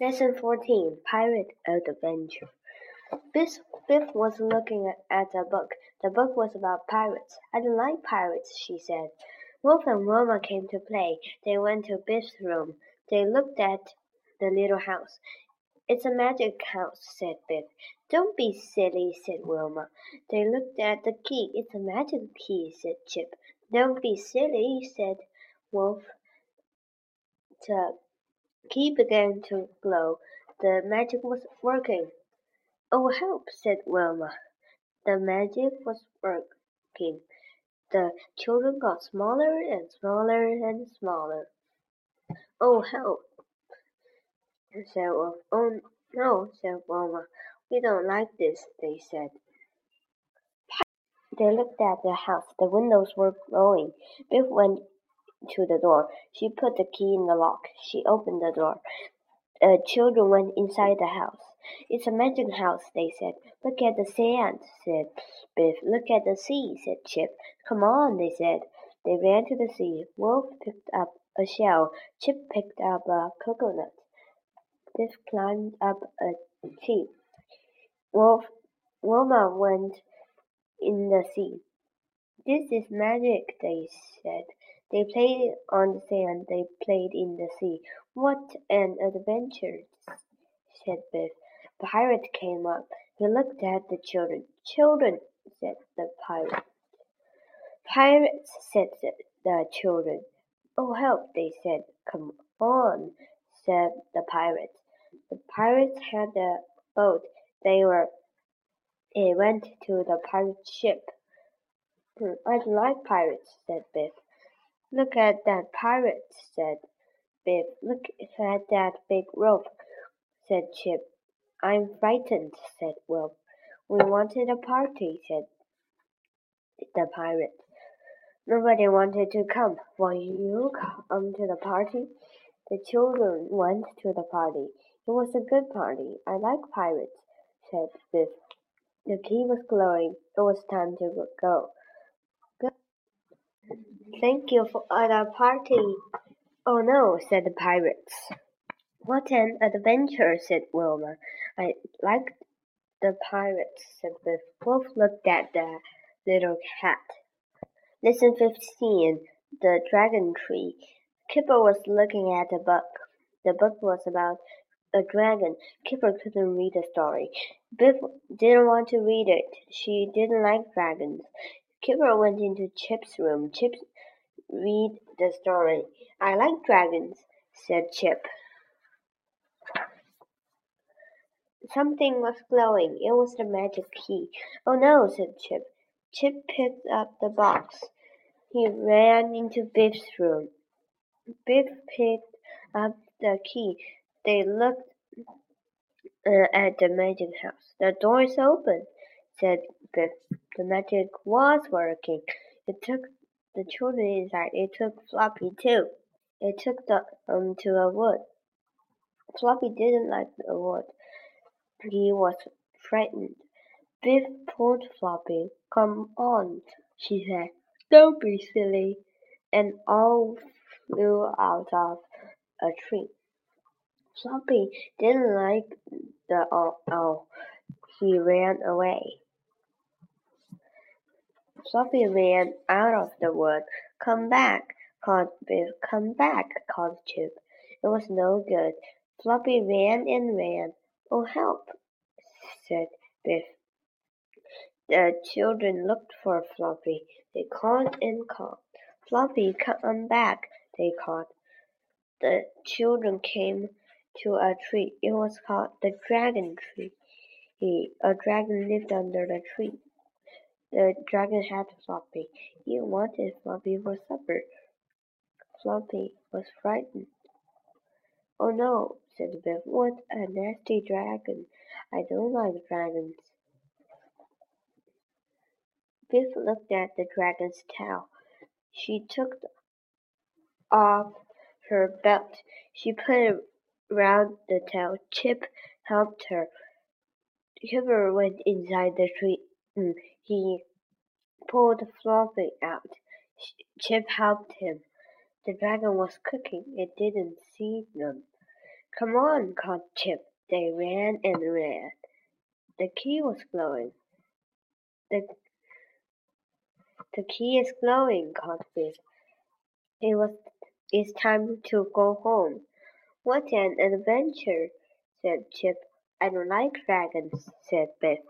Lesson 14 Pirate Adventure. Biff, Biff was looking at a book. The book was about pirates. I don't like pirates, she said. Wilf and Wilma came to play. They went to Biff's room. They looked at the little house. It's a magic house, said Biff. Don't be silly, said Wilma. They looked at the key. It's a magic key, said Chip. Don't be silly, said Wilf. The key began to glow. The magic was working. Oh, help, said Wilma. The magic was working. The children got smaller and smaller and smaller. Oh, help, said Wilma. Oh, no, said Wilma. We don't like this, they said. They looked at the house. The windows were glowing. Biff went to the door. She put the key in the lock. She opened the door. The children went inside the house. It's a magic house, they said. Look at the sand, said Biff. Look at the sea, said Chip. Come on, they said. They ran to the sea. Wilf picked up a shell. Chip picked up a coconut. Biff climbed up a tree. Wilf, Wilma went in the sea. This is magic, they said. They played on the sand, they played in the sea. What an adventure, said Biff. The pirate came up. He looked at the children. Children, said the pirate. Pirates, said the children. Oh, help, they said. Come on, said the pirates. The pirates had a boat. They were they went to the pirate ship. Hmm, I like pirates, said Biff. Look at that pirate, said Biff. Look at that big rope, said Chip. I'm frightened, said Will. We wanted a party, said the pirate. Nobody wanted to come. Will you come to the party? The children went to the party. It was a good party. I like pirates, said Biff. The key was glowing. It was time to go. Thank you for the party. Oh no, said the pirates. What an adventure, said Wilma. I like the pirates, said Biff. Wilf looked at the little cat. Lesson 15 The Dragon Tree. Kipper was looking at a book. The book was about a dragon. Kipper couldn't read the story. Biff didn't want to read it. She didn't like dragons. Kipper went into Chip's room. Chip read the story. I like dragons, said Chip. Something was glowing. It was the magic key. Oh no, said Chip. Chip picked up the box. He ran into Biff's room. Biff picked up the key. They looked uh, at the magic house. The door is open, said Biff. The magic was working. It took the children inside. It took Floppy too. It took them um, to a wood. Floppy didn't like the wood. He was frightened. Biff pulled Floppy. Come on, she said. Don't be silly. And all flew out of a tree. Floppy didn't like the owl. He ran away. Floppy ran out of the wood. Come back, called Biff. Come back, called Chip. It was no good. Floppy ran and ran. Oh, help, said Biff. The children looked for Floppy. They called and called. Floppy, come back, they called. The children came to a tree. It was called the dragon tree. A dragon lived under the tree. The dragon had Floppy. He wanted Floppy for supper. Floppy was frightened. Oh no, said Biff. What a nasty dragon. I don't like dragons. Biff looked at the dragon's tail. She took off her belt. She put it round the tail. Chip helped her. Kipper went inside the tree. He pulled Floppy out. Chip helped him. The dragon was cooking. It didn't see them. Come on, called Chip. They ran and ran. The key was glowing. The, the key is glowing, called Biff. It was it's time to go home. What an adventure, said Chip. I don't like dragons, said Biff.